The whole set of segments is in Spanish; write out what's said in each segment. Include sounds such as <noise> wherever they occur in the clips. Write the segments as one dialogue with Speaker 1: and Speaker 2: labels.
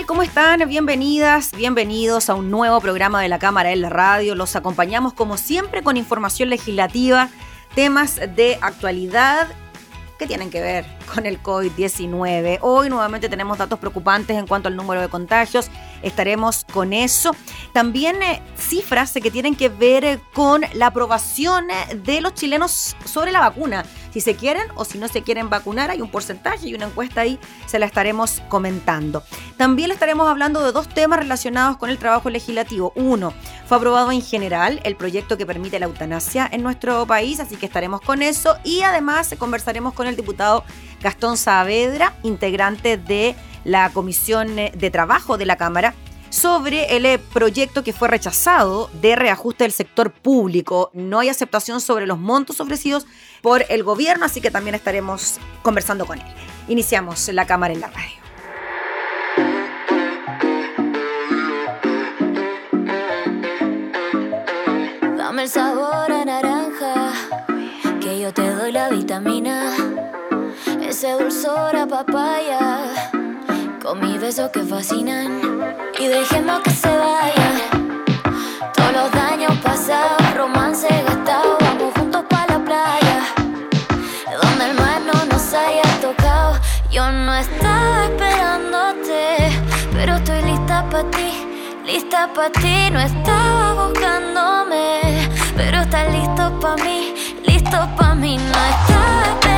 Speaker 1: Tal? ¿Cómo están? Bienvenidas, bienvenidos a un nuevo programa de la Cámara en la Radio. Los acompañamos como siempre con información legislativa, temas de actualidad que tienen que ver con el COVID-19. Hoy nuevamente tenemos datos preocupantes en cuanto al número de contagios. Estaremos con eso. También eh, cifras que tienen que ver eh, con la aprobación eh, de los chilenos sobre la vacuna. Si se quieren o si no se quieren vacunar, hay un porcentaje y una encuesta ahí, se la estaremos comentando. También estaremos hablando de dos temas relacionados con el trabajo legislativo. Uno, fue aprobado en general el proyecto que permite la eutanasia en nuestro país, así que estaremos con eso. Y además conversaremos con el diputado Gastón Saavedra, integrante de la Comisión de Trabajo de la Cámara, sobre el eh, proyecto que fue rechazado de reajuste del sector público. No hay aceptación sobre los montos ofrecidos por el gobierno, así que también estaremos conversando con él. Iniciamos la Cámara en la radio.
Speaker 2: el sabor a naranja, que yo te doy la vitamina, ese dulzor a papaya, con mis besos que fascinan, y dejemos que se vaya, todos los daños pasados, romance gastado, vamos juntos para la playa, donde el mar no nos haya tocado, yo no estaba esperándote, pero estoy lista para ti. Lista pa' ti, no estaba buscándome. Pero estás listo pa' mí, listo pa' mí, no estaba esperándote.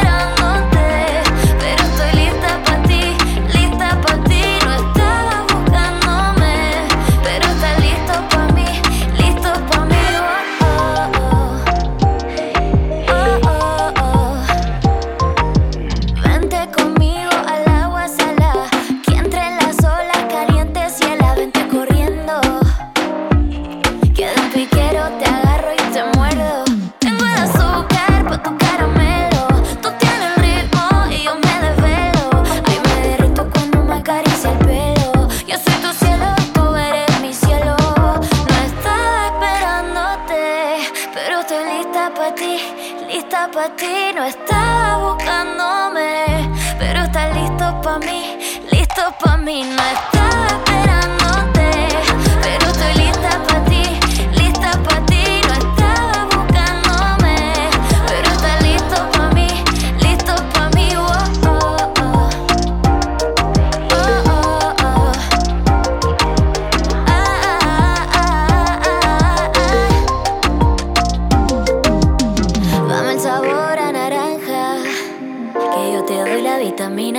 Speaker 2: Dame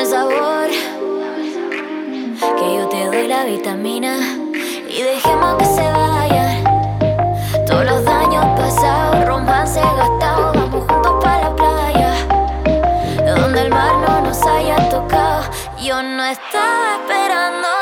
Speaker 2: el sabor, que yo te doy la vitamina. Y dejemos que se vayan todos los daños pasados, romance gastado. Vamos juntos para la playa, donde el mar no nos haya tocado. Yo no estaba esperándote,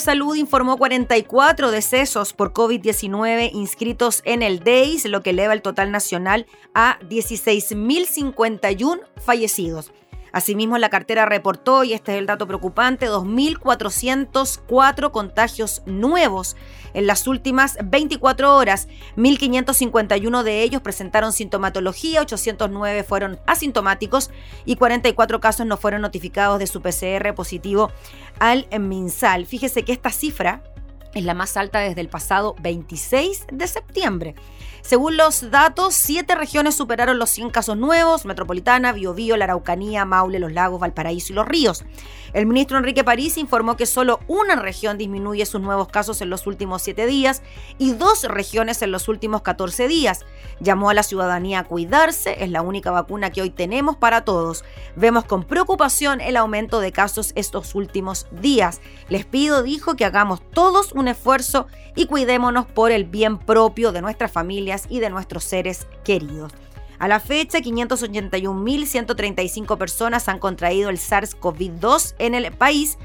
Speaker 1: Salud informó 44 decesos por COVID-19 inscritos en el DEIS, lo que eleva el total nacional a 16.051 fallecidos. Asimismo, la cartera reportó, y este es el dato preocupante, 2.404 contagios nuevos en las últimas 24 horas. 1.551 de ellos presentaron sintomatología, 809 fueron asintomáticos y 44 casos no fueron notificados de su PCR positivo al MinSal. Fíjese que esta cifra es la más alta desde el pasado 26 de septiembre. Según los datos, siete regiones superaron los 100 casos nuevos, Metropolitana, Biobío, la Araucanía, Maule, Los Lagos, Valparaíso y Los Ríos. El ministro Enrique París informó que solo una región disminuye sus nuevos casos en los últimos siete días y dos regiones en los últimos 14 días. Llamó a la ciudadanía a cuidarse, es la única vacuna que hoy tenemos para todos. Vemos con preocupación el aumento de casos estos últimos días. Les pido, dijo, que hagamos todos un esfuerzo y cuidémonos por el bien propio de nuestras y de nuestros seres queridos. A la fecha, 581.135 personas han contraído el SARS-CoV-2 en el país.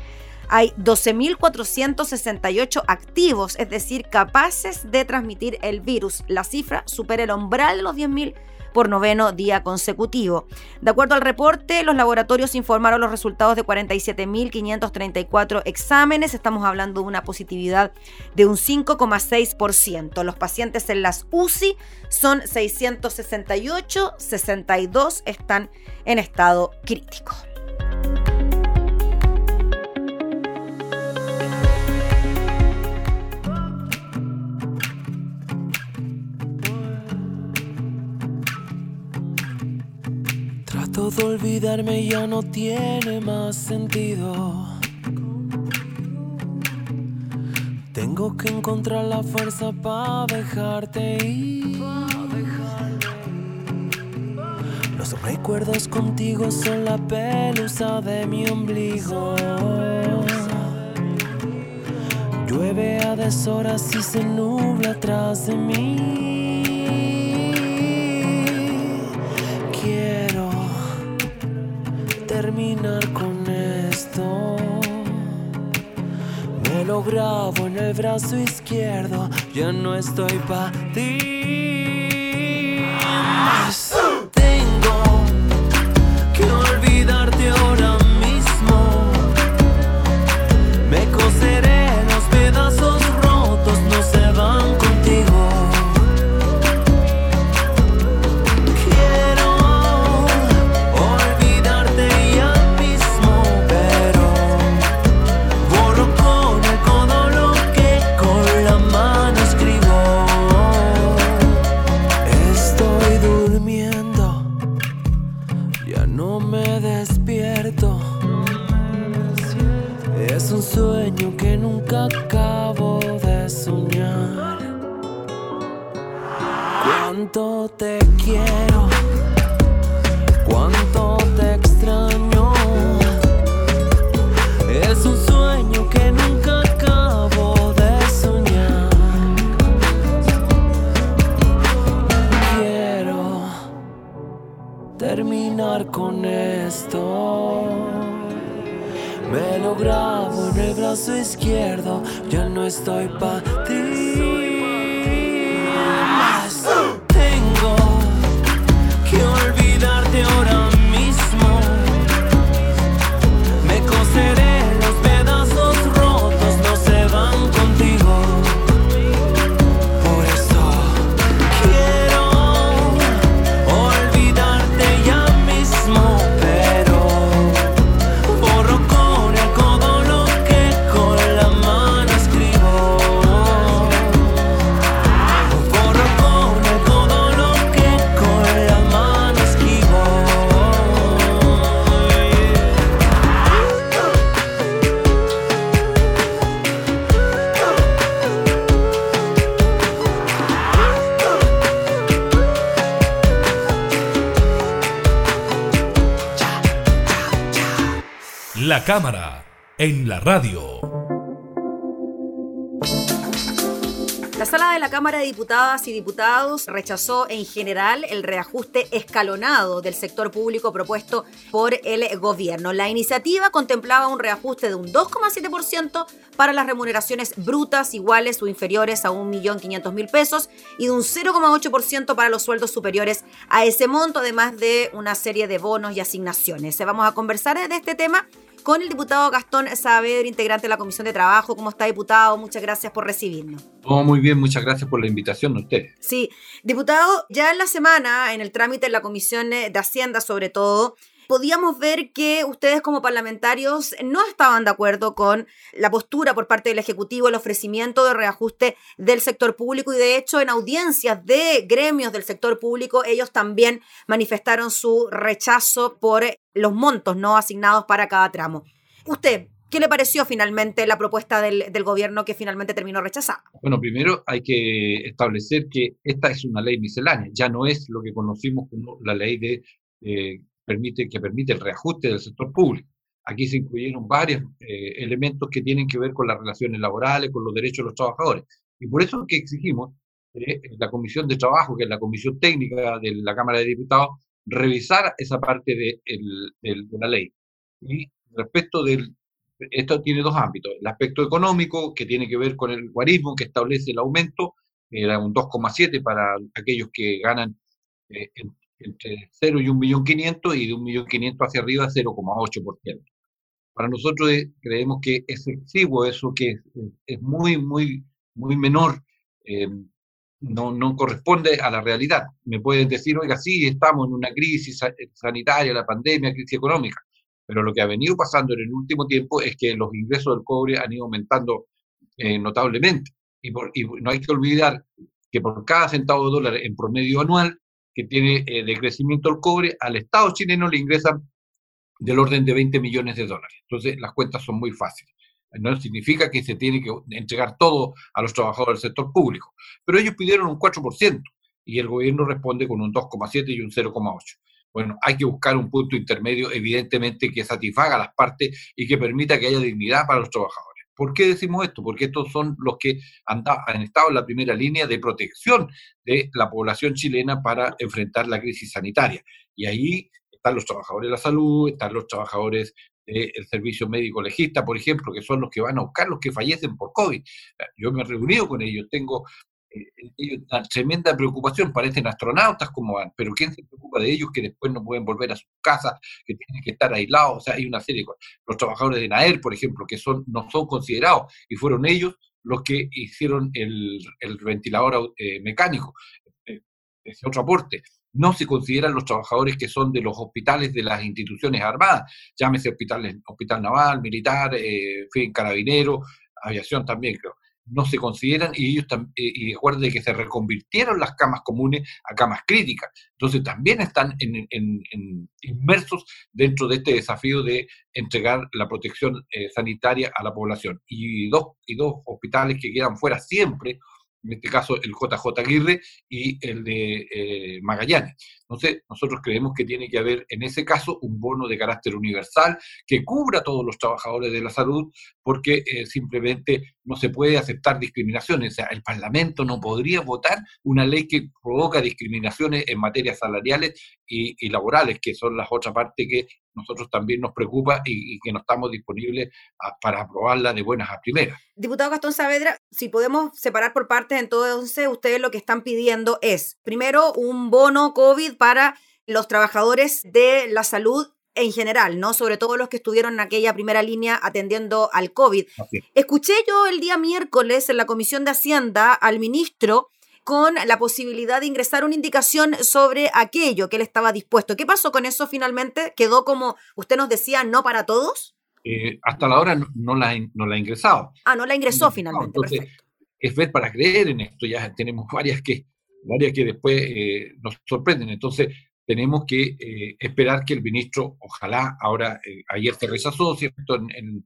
Speaker 1: Hay 12.468 activos, es decir, capaces de transmitir el virus. La cifra supera el umbral de los 10.000 por noveno día consecutivo. De acuerdo al reporte, los laboratorios informaron los resultados de 47.534 exámenes. Estamos hablando de una positividad de un 5,6%. Los pacientes en las UCI son 668, 62 están en estado crítico.
Speaker 3: Todo olvidarme ya no tiene más sentido. Tengo que encontrar la fuerza para dejarte ir. Los recuerdos contigo son la pelusa de mi ombligo. Llueve a deshoras y se nubla atrás de mí. Terminar con esto. Me lo grabo en el brazo izquierdo, ya no estoy para ti. Con esto. Me lo grabo en el brazo izquierdo, ya no estoy para ti.
Speaker 4: Cámara, en la radio.
Speaker 1: La sala de la Cámara de Diputadas y Diputados rechazó en general el reajuste escalonado del sector público propuesto por el gobierno. La iniciativa contemplaba un reajuste de un 2,7% para las remuneraciones brutas iguales o inferiores a 1.500.000 pesos y de un 0,8% para los sueldos superiores a ese monto, además de una serie de bonos y asignaciones. Vamos a conversar de este tema con el diputado Gastón Saavedra, integrante de la Comisión de Trabajo. ¿Cómo está, diputado? Muchas gracias por recibirnos.
Speaker 5: Oh, muy bien, muchas gracias por la invitación a usted.
Speaker 1: Sí, diputado, ya en la semana, en el trámite en la Comisión de Hacienda sobre todo, podíamos ver que ustedes como parlamentarios no estaban de acuerdo con la postura por parte del Ejecutivo, el ofrecimiento de reajuste del sector público y de hecho en audiencias de gremios del sector público ellos también manifestaron su rechazo por los montos no asignados para cada tramo. Usted, ¿Qué le pareció finalmente la propuesta del, gobierno que finalmente terminó rechazada?
Speaker 5: Bueno, primero hay que establecer que esta es una ley miscelánea, ya no es lo que conocimos como la ley de, eh, permite, que permite el reajuste del sector público. Aquí se incluyeron varios eh, elementos que tienen que ver con las relaciones laborales, con los derechos de los trabajadores. Y por eso es que exigimos que la Comisión de Trabajo, que es la Comisión Técnica de la Cámara de Diputados, revisar esa parte de, de la ley. Y respecto del, esto tiene dos ámbitos. El aspecto económico, que tiene que ver con el guarismo, que establece el aumento, era un 2,7 para aquellos que ganan eh, entre 0 y 1.500.000 y de 1.500.000 hacia arriba 0,8%. Para nosotros eh, creemos que es excesivo eso, que es, muy, muy, muy menor, eh, no, no corresponde a la realidad. Me pueden decir, oiga, sí, estamos en una crisis sanitaria, la pandemia, crisis económica. Pero lo que ha venido pasando en el último tiempo es que los ingresos del cobre han ido aumentando eh, notablemente. Y, no hay que olvidar que por cada centavo de dólar en promedio anual que tiene eh, de crecimiento el cobre, al Estado chileno le ingresan del orden de 20 millones de dólares. Entonces, las cuentas son muy fáciles. No significa que se tiene que entregar todo a los trabajadores del sector público, pero ellos pidieron un 4% y el gobierno responde con un 2,7 y un 0,8. Bueno, hay que buscar un punto intermedio, evidentemente, que satisfaga las partes y que permita que haya dignidad para los trabajadores. ¿Por qué decimos esto? Porque estos son los que han, estado en la primera línea de protección de la población chilena para enfrentar la crisis sanitaria. Y ahí están los trabajadores de la salud, están los trabajadores del servicio médico legista, por ejemplo, que son los que van a buscar los que fallecen por COVID. Yo me he reunido con ellos, tengo tremenda preocupación, parecen astronautas como van, pero ¿quién se preocupa de ellos que después no pueden volver a sus casas, que tienen que estar aislados? O sea, hay una serie de cosas. Los trabajadores de NAER, por ejemplo, que son, no son considerados y fueron ellos los que hicieron el, el ventilador eh, mecánico, eh, ese otro aporte. No se consideran los trabajadores que son de los hospitales de las instituciones armadas, llámese hospitales, hospital naval, militar, eh, fin, carabinero, aviación también, creo no se consideran y ellos también, y recuerden que se reconvirtieron las camas comunes a camas críticas. Entonces también están inmersos dentro de este desafío de entregar la protección eh, sanitaria a la población. Y dos, y dos hospitales que quedan fuera siempre en este caso el JJ Aguirre y el de eh, Magallanes. Entonces, nosotros creemos que tiene que haber en ese caso un bono de carácter universal que cubra a todos los trabajadores de la salud, porque eh, simplemente no se puede aceptar discriminaciones. O sea, el Parlamento no podría votar una ley que provoca discriminaciones en materias salariales y, laborales, que son las otras partes que nosotros también nos preocupa y, que no estamos disponibles para aprobarla de buenas a primeras.
Speaker 1: Diputado Gastón Saavedra, si podemos separar por partes, entonces ustedes lo que están pidiendo es, primero, un bono COVID para los trabajadores de la salud en general, ¿no? Sobre todo los que estuvieron en aquella primera línea atendiendo al COVID. Escuché yo el día miércoles en la Comisión de Hacienda al ministro con la posibilidad de ingresar una indicación sobre aquello que él estaba dispuesto. ¿Qué pasó con eso finalmente? ¿Quedó como usted nos decía, no para todos?
Speaker 5: Eh, hasta la hora no, la, no la ha ingresado.
Speaker 1: Ah, no la ingresó finalmente.
Speaker 5: entonces, es ver para creer en esto. Ya tenemos varias que, varias que después eh, nos sorprenden. Entonces, tenemos que eh, esperar que el ministro, ojalá, ahora, ayer se rechazó, ¿cierto?, en,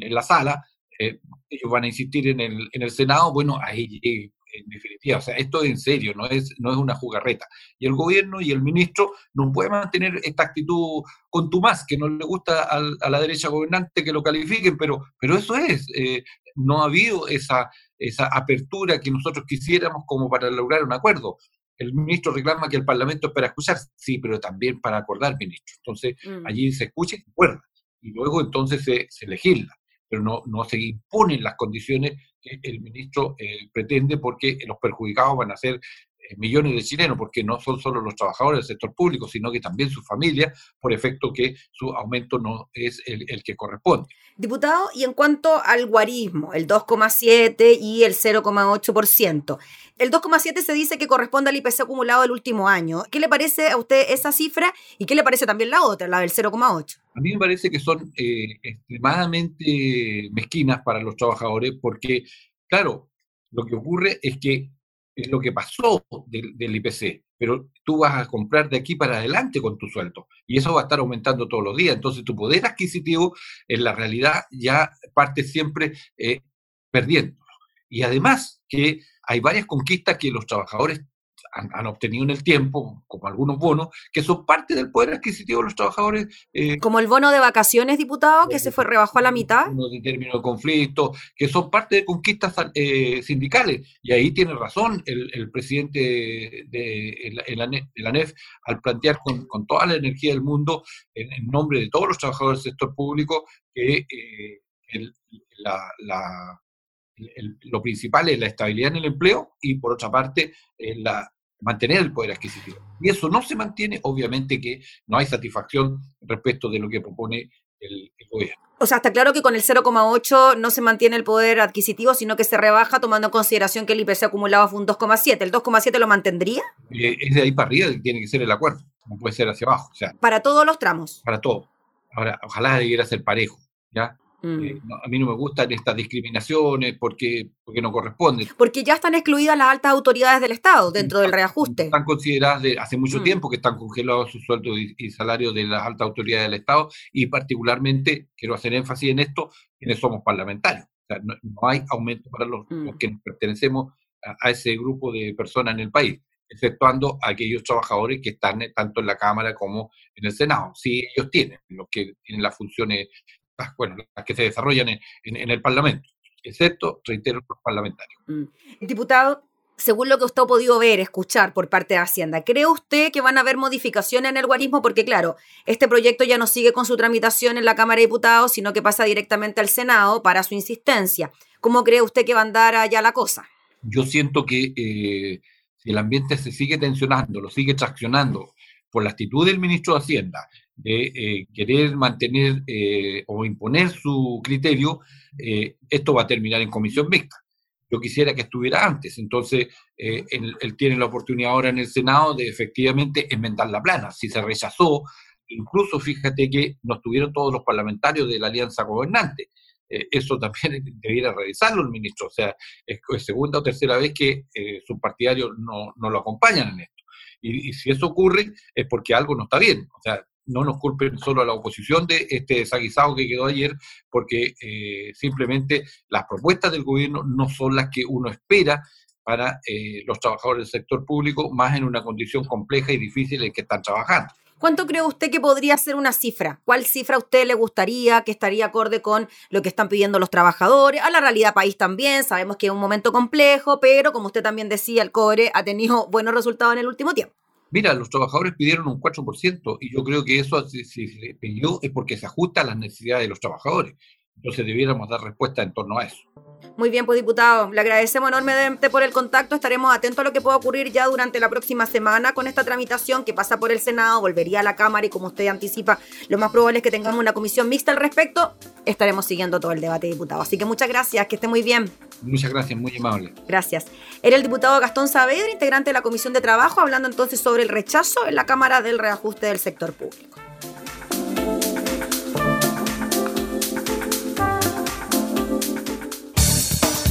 Speaker 5: en, la sala, ellos van a insistir en el, en el Senado, bueno, ahí en definitiva. O sea, esto es en serio, no es, no es una jugarreta. Y el gobierno y el ministro no pueden mantener esta actitud contumaz, que no le gusta a, la derecha gobernante que lo califiquen, pero, pero eso es. Eh, no ha habido esa, esa apertura que nosotros quisiéramos como para lograr un acuerdo. El ministro reclama que el Parlamento es para escuchar, sí, pero también para acordar, ministro. Entonces, mm. allí se escucha y se acuerda. Y luego entonces se, se legisla pero no, no se imponen las condiciones que el ministro eh, pretende porque los perjudicados van a ser millones de chilenos, porque no son solo los trabajadores del sector público, sino que también su familia, por efecto que su aumento no es el, el que corresponde.
Speaker 1: Diputado, y en cuanto al guarismo, el 2,7 y el 0,8%. El 2,7 se dice que corresponde al IPC acumulado del último año. ¿Qué le parece a usted esa cifra y qué le parece también la otra, la del 0,8?
Speaker 5: A mí me parece que son eh, extremadamente mezquinas para los trabajadores porque, claro, lo que ocurre es que es lo que pasó del, IPC, pero tú vas a comprar de aquí para adelante con tu sueldo y eso va a estar aumentando todos los días. Entonces tu poder adquisitivo en la realidad ya parte siempre eh, perdiendo. Y además que hay varias conquistas que los trabajadores han, obtenido en el tiempo, como algunos bonos, que son parte del poder adquisitivo de los trabajadores.
Speaker 1: Eh, como el bono de vacaciones, diputado, que se fue rebajó a la mitad.
Speaker 5: De término de conflicto, que son parte de conquistas eh, sindicales. Y ahí tiene razón el, presidente de, la, ANEF al plantear con, toda la energía del mundo, en, nombre de todos los trabajadores del sector público, que eh, lo principal es la estabilidad en el empleo y por otra parte la, mantener el poder adquisitivo. Y eso no se mantiene, obviamente que no hay satisfacción respecto de lo que propone el, gobierno.
Speaker 1: O sea, está claro que con el 0,8 no se mantiene el poder adquisitivo, sino que se rebaja tomando en consideración que el IPC acumulado fue un 2,7. ¿El 2,7 lo mantendría?
Speaker 5: Eh, es de ahí para arriba que tiene que ser el acuerdo, no puede ser hacia abajo. O sea,
Speaker 1: para todos los tramos.
Speaker 5: Para todo. Ahora, ojalá debiera ser parejo, ¿ya? Eh, mm. a mí no me gustan estas discriminaciones porque, porque no corresponden.
Speaker 1: Porque ya están excluidas las altas autoridades del Estado dentro del reajuste.
Speaker 5: Están consideradas de hace mucho mm. tiempo que están congelados sus sueldos y, salarios de las altas autoridades del Estado y particularmente, quiero hacer énfasis en esto, quienes somos parlamentarios. O sea, no, hay aumento para los, mm. que pertenecemos a, ese grupo de personas en el país exceptuando a aquellos trabajadores que están tanto en la Cámara como en el Senado. Sí, ellos tienen, los que tienen las funciones bueno, las que se desarrollan en, el Parlamento, excepto, reitero, los parlamentarios.
Speaker 1: Mm. Diputado, según lo que usted ha podido ver, escuchar por parte de Hacienda, ¿cree usted que van a haber modificaciones en el guarismo? Porque claro, este proyecto ya no sigue con su tramitación en la Cámara de Diputados, sino que pasa directamente al Senado para su insistencia. ¿Cómo cree usted que va a andar allá la cosa?
Speaker 5: Yo siento que eh, si el ambiente se sigue tensionando, lo sigue traccionando por la actitud del ministro de Hacienda, de eh, querer mantener eh, o imponer su criterio, eh, esto va a terminar en comisión mixta. Yo quisiera que estuviera antes, entonces él, tiene la oportunidad ahora en el Senado de efectivamente enmendar la plana. Si se rechazó, incluso fíjate que no estuvieron todos los parlamentarios de la alianza gobernante. eso también <laughs> debiera revisarlo el ministro. O sea, es, segunda o tercera vez que sus partidarios no, no, lo acompañan en esto. Y, y, si eso ocurre es porque algo no está bien. O sea, no nos culpen solo a la oposición de este desaguisado que quedó ayer, porque eh, simplemente las propuestas del gobierno no son las que uno espera para eh, los trabajadores del sector público, más en una condición compleja y difícil en que están trabajando.
Speaker 1: ¿Cuánto cree usted que podría ser una cifra? ¿Cuál cifra a usted le gustaría que estaría acorde con lo que están pidiendo los trabajadores? A la realidad país también, sabemos que es un momento complejo, pero como usted también decía, el cobre ha tenido buenos resultados en el último tiempo.
Speaker 5: Mira, los trabajadores pidieron un 4% y yo creo que eso si, se pidió es porque se ajusta a las necesidades de los trabajadores. Entonces debiéramos dar respuesta en torno a eso.
Speaker 1: Muy bien, pues diputado, le agradecemos enormemente por el contacto. Estaremos atentos a lo que pueda ocurrir ya durante la próxima semana con esta tramitación que pasa por el Senado, volvería a la Cámara y como usted anticipa, lo más probable es que tengamos una comisión mixta al respecto. Estaremos siguiendo todo el debate, diputado. Así que muchas gracias, que esté muy bien.
Speaker 5: Muchas gracias, muy amable.
Speaker 1: Gracias. Era el diputado Gastón Saavedra, integrante de la Comisión de Trabajo, hablando entonces sobre el rechazo en la Cámara del reajuste del sector público.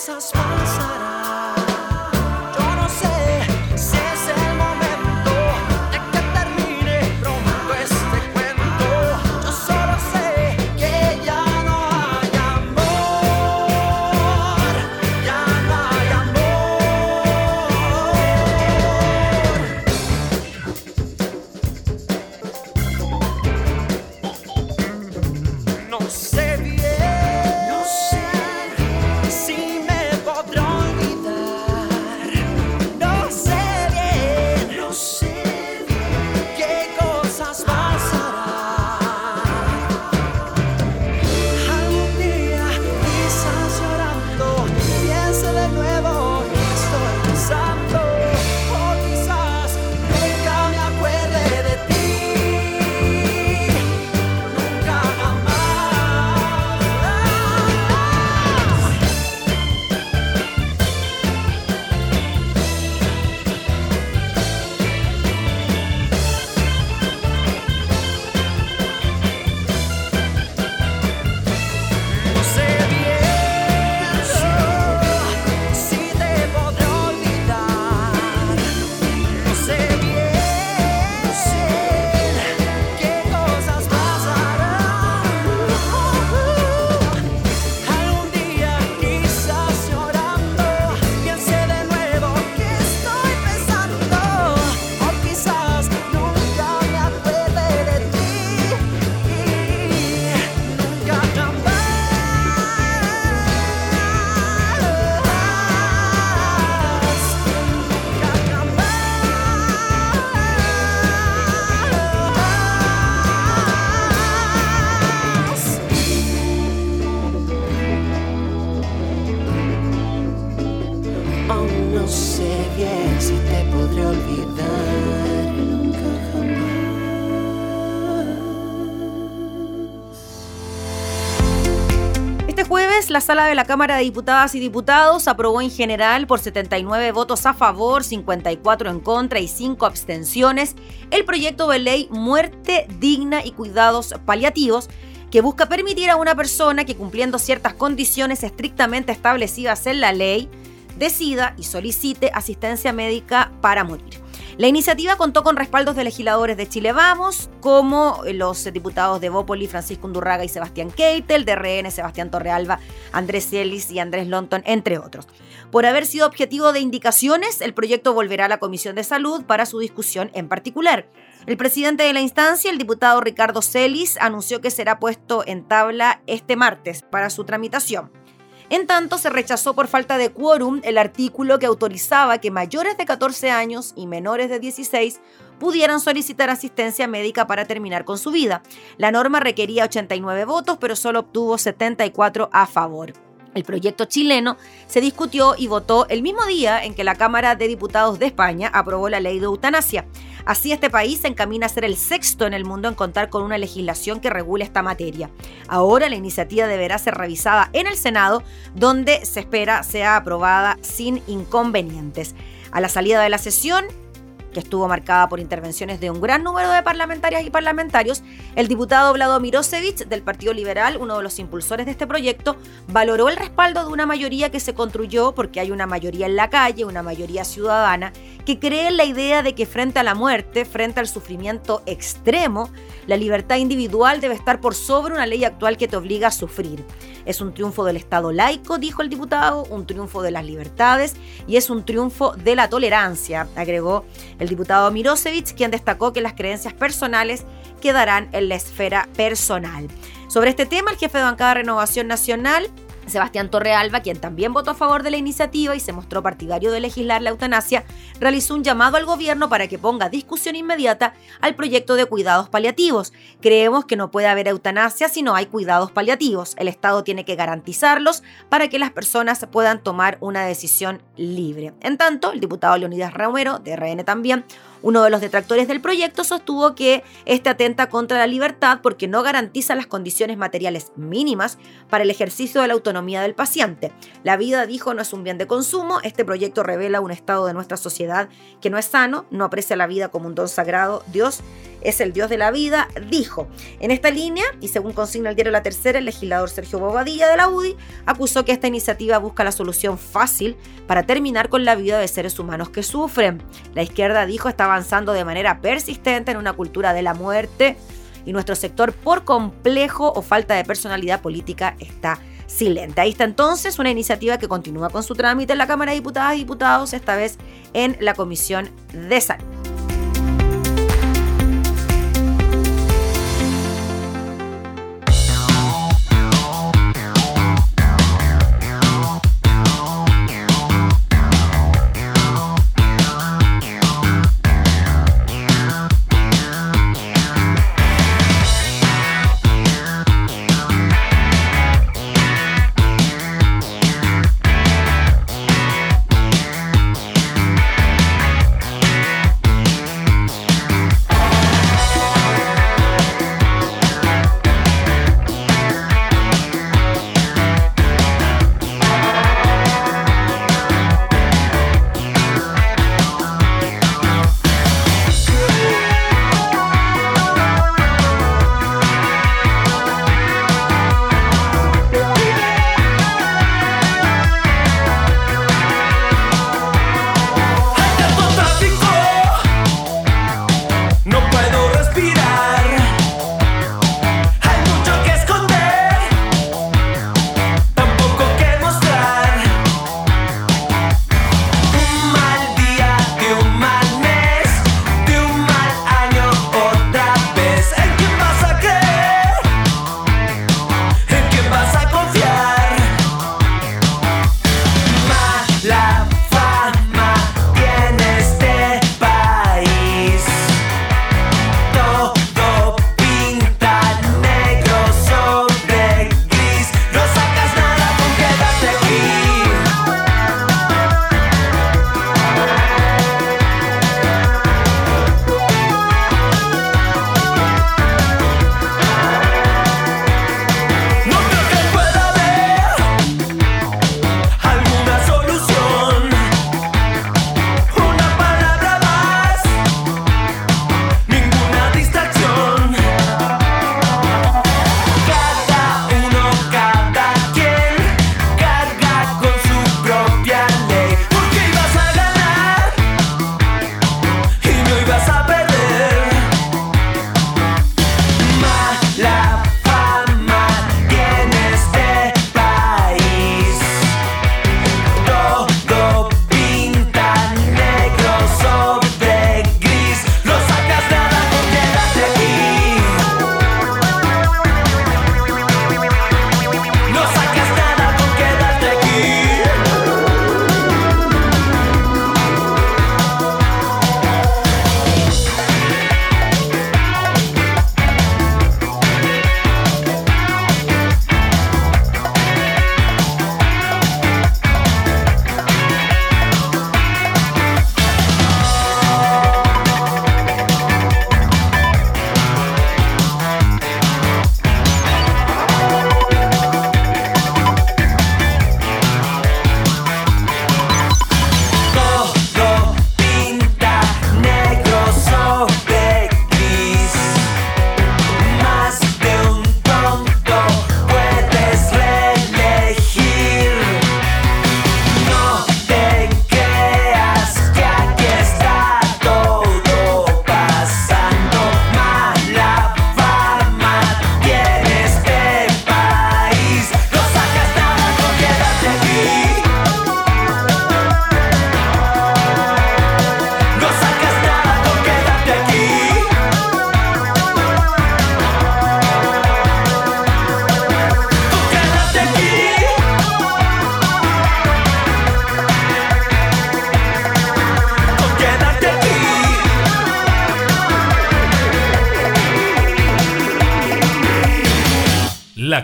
Speaker 1: essas passas. La sala de la Cámara de Diputadas y Diputados aprobó en general por 79 votos a favor, 54 en contra y 5 abstenciones el proyecto de ley Muerte Digna y Cuidados Paliativos que busca permitir a una persona que cumpliendo ciertas condiciones estrictamente establecidas en la ley, decida y solicite asistencia médica para morir. La iniciativa contó con respaldos de legisladores de Chile Vamos, como los diputados de Bópoli, Francisco Undurraga y Sebastián Keitel, de RN, Sebastián Torrealba, Andrés Ellis y Andrés Lonton, entre otros. Por haber sido objetivo de indicaciones, el proyecto volverá a la Comisión de Salud para su discusión en particular. El presidente de la instancia, el diputado Ricardo Celis, anunció que será puesto en tabla este martes para su tramitación. En tanto, se rechazó por falta de quórum el artículo que autorizaba que mayores de 14 años y menores de 16 pudieran solicitar asistencia médica para terminar con su vida. La norma requería 89 votos, pero solo obtuvo 74 a favor. El proyecto chileno se discutió y votó el mismo día en que la Cámara de Diputados de España aprobó la ley de eutanasia. Así este país se encamina a ser el sexto en el mundo en contar con una legislación que regule esta materia. Ahora la iniciativa deberá ser revisada en el Senado, donde se espera sea aprobada sin inconvenientes. A la salida de la sesión, que estuvo marcada por intervenciones de un gran número de parlamentarias y parlamentarios, el diputado Vlado Mirosevich del Partido Liberal, uno de los impulsores de este proyecto, valoró el respaldo de una mayoría que se construyó porque hay una mayoría en la calle, una mayoría ciudadana, que cree en la idea de que frente a la muerte, frente al sufrimiento extremo, la libertad individual debe estar por sobre una ley actual que te obliga a sufrir. Es un triunfo del Estado laico, dijo el diputado, un triunfo de las libertades y es un triunfo de la tolerancia, agregó el diputado Mirosevich, quien destacó que las creencias personales quedarán en la esfera personal. Sobre este tema, el jefe de bancada de Renovación Nacional Sebastián Torrealba, quien también votó a favor de la iniciativa y se mostró partidario de legislar la eutanasia, realizó un llamado al gobierno para que ponga discusión inmediata al proyecto de cuidados paliativos. Creemos que no puede haber eutanasia si no hay cuidados paliativos. El Estado tiene que garantizarlos para que las personas puedan tomar una decisión libre. En tanto, el diputado Leonidas Romero, de RN también, uno de los detractores del proyecto sostuvo que este atenta contra la libertad porque no garantiza las condiciones materiales mínimas para el ejercicio de la autonomía del paciente. La vida, dijo, no es un bien de consumo. Este proyecto revela un estado de nuestra sociedad que no es sano, no aprecia la vida como un don sagrado. Dios es el Dios de la vida, dijo. En esta línea, y según consigna el diario La Tercera, el legislador Sergio Bobadilla de la UDI acusó que esta iniciativa busca la solución fácil para terminar con la vida de seres humanos que sufren. La izquierda dijo está avanzando de manera persistente en una cultura de la muerte y nuestro sector por complejo o falta de personalidad política está silente. Ahí está entonces una iniciativa que continúa con su trámite en la Cámara de Diputadas y Diputados, esta vez en la Comisión de Salud.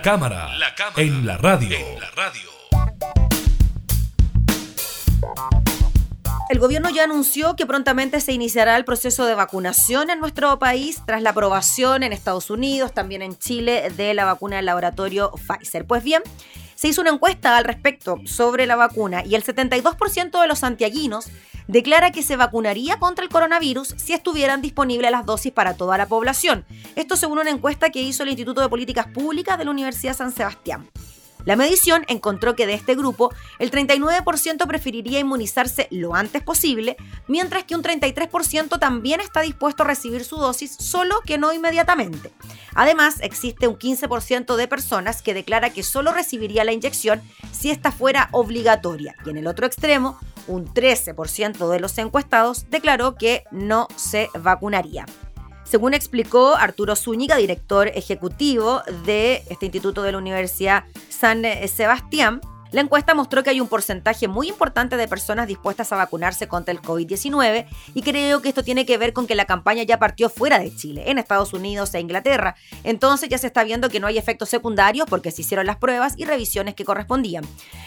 Speaker 4: La cámara, en la radio.
Speaker 1: El gobierno ya anunció que prontamente se iniciará el proceso de vacunación en nuestro país tras la aprobación en Estados Unidos, también en Chile, de la vacuna del laboratorio Pfizer. Pues bien, se hizo una encuesta al respecto sobre la vacuna y el 72% de los santiaguinos declara que se vacunaría contra el coronavirus si estuvieran disponibles las dosis para toda la población. Esto según una encuesta que hizo el Instituto de Políticas Públicas de la Universidad San Sebastián. La medición encontró que de este grupo, el 39% preferiría inmunizarse lo antes posible, mientras que un 33% también está dispuesto a recibir su dosis, solo que no inmediatamente. Además, existe un 15% de personas que declara que solo recibiría la inyección si esta fuera obligatoria. Y en el otro extremo, un 13% de los encuestados declaró que no se vacunaría. Según explicó Arturo Zúñiga, director ejecutivo de este instituto de la Universidad San Sebastián, la encuesta mostró que hay un porcentaje muy importante de personas dispuestas a vacunarse contra el COVID-19 y creo que esto tiene que ver con que la campaña ya partió fuera de Chile, en Estados Unidos e Inglaterra. Entonces ya se está viendo que no hay efectos secundarios porque se hicieron las pruebas y revisiones que correspondían.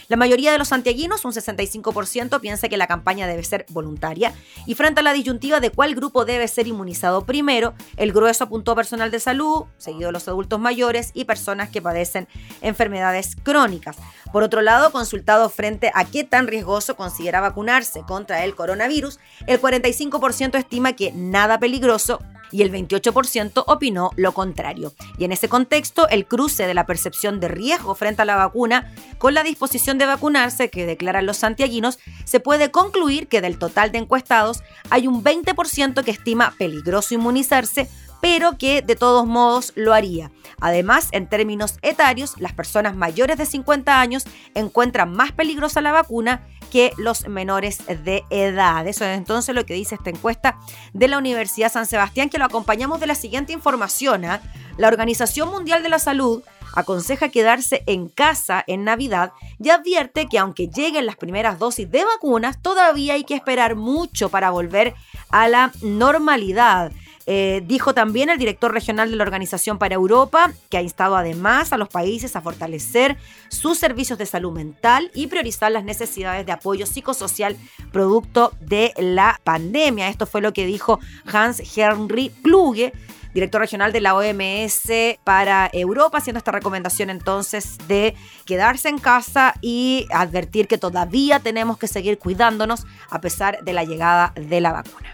Speaker 1: La mayoría de los santiaguinos, un 65%, piensa que la campaña debe ser voluntaria y frente a la disyuntiva de cuál grupo debe ser inmunizado primero, el grueso apuntó personal de salud, seguido los adultos mayores y personas que padecen enfermedades crónicas. Por otro lado, consultado frente a qué tan riesgoso considera vacunarse contra el coronavirus, el 45% estima que nada peligroso y el 28% opinó lo contrario. Y en ese contexto, el cruce de la percepción de riesgo frente a la vacuna con la disposición de vacunarse que declaran los santiaguinos, se puede concluir que del total de encuestados hay un 20% que estima peligroso inmunizarse pero que de todos modos lo haría. Además, en términos etarios, las personas mayores de 50 años encuentran más peligrosa la vacuna que los menores de edad. Eso es entonces lo que dice esta encuesta de la Universidad San Sebastián, que lo acompañamos de la siguiente información. ¿ah? La Organización Mundial de la Salud aconseja quedarse en casa en Navidad y advierte que aunque lleguen las primeras dosis de vacunas, todavía hay que esperar mucho para volver a la normalidad. Eh, dijo también el director regional de la Organización para Europa que ha instado además a los países a fortalecer sus servicios de salud mental y priorizar las necesidades de apoyo psicosocial producto de la pandemia. Esto fue lo que dijo Hans Henry Kluge director regional de la OMS para Europa, haciendo esta recomendación entonces de quedarse en casa y advertir que todavía tenemos que seguir cuidándonos a pesar de la llegada de la vacuna.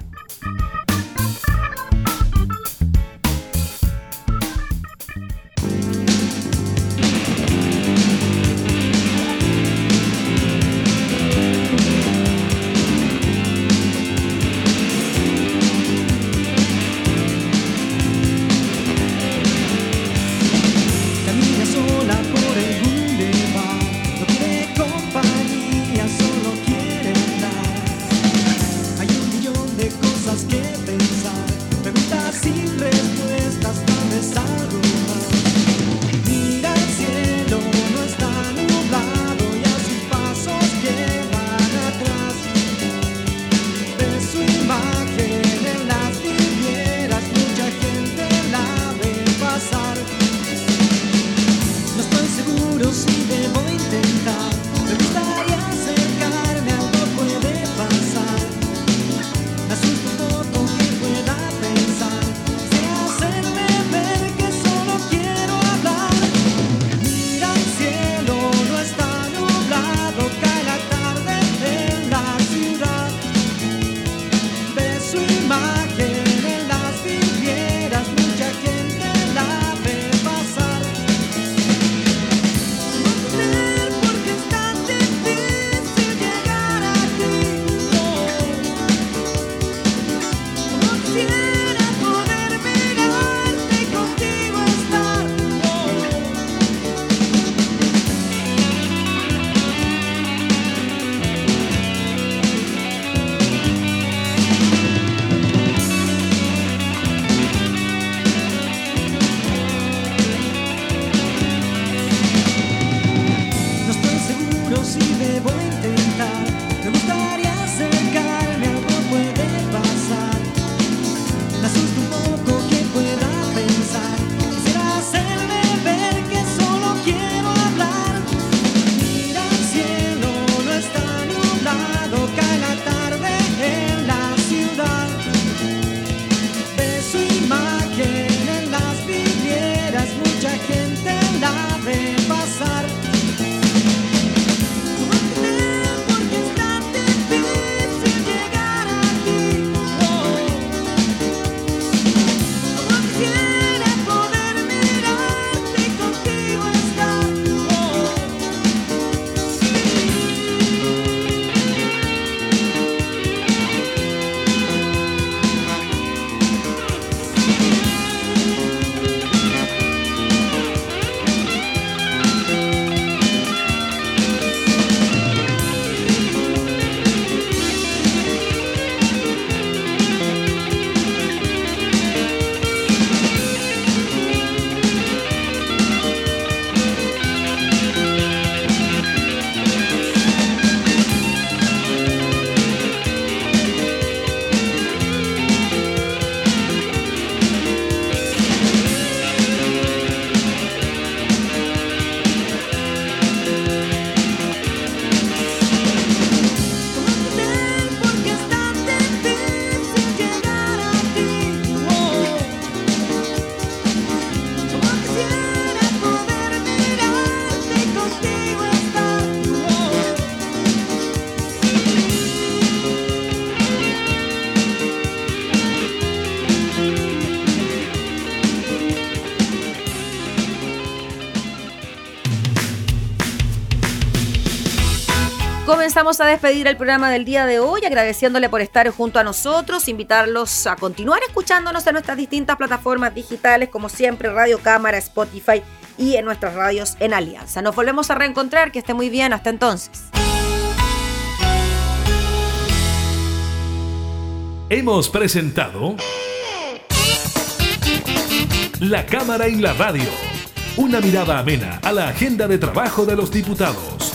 Speaker 1: Comenzamos a despedir el programa del día de hoy, agradeciéndole por estar junto a nosotros, invitarlos a continuar escuchándonos en nuestras distintas plataformas digitales, como siempre, Radio Cámara, Spotify y en nuestras radios en Alianza. Nos volvemos a reencontrar, que esté muy bien, hasta entonces.
Speaker 4: Hemos presentado La Cámara en la Radio, una mirada amena a la agenda de trabajo de los diputados.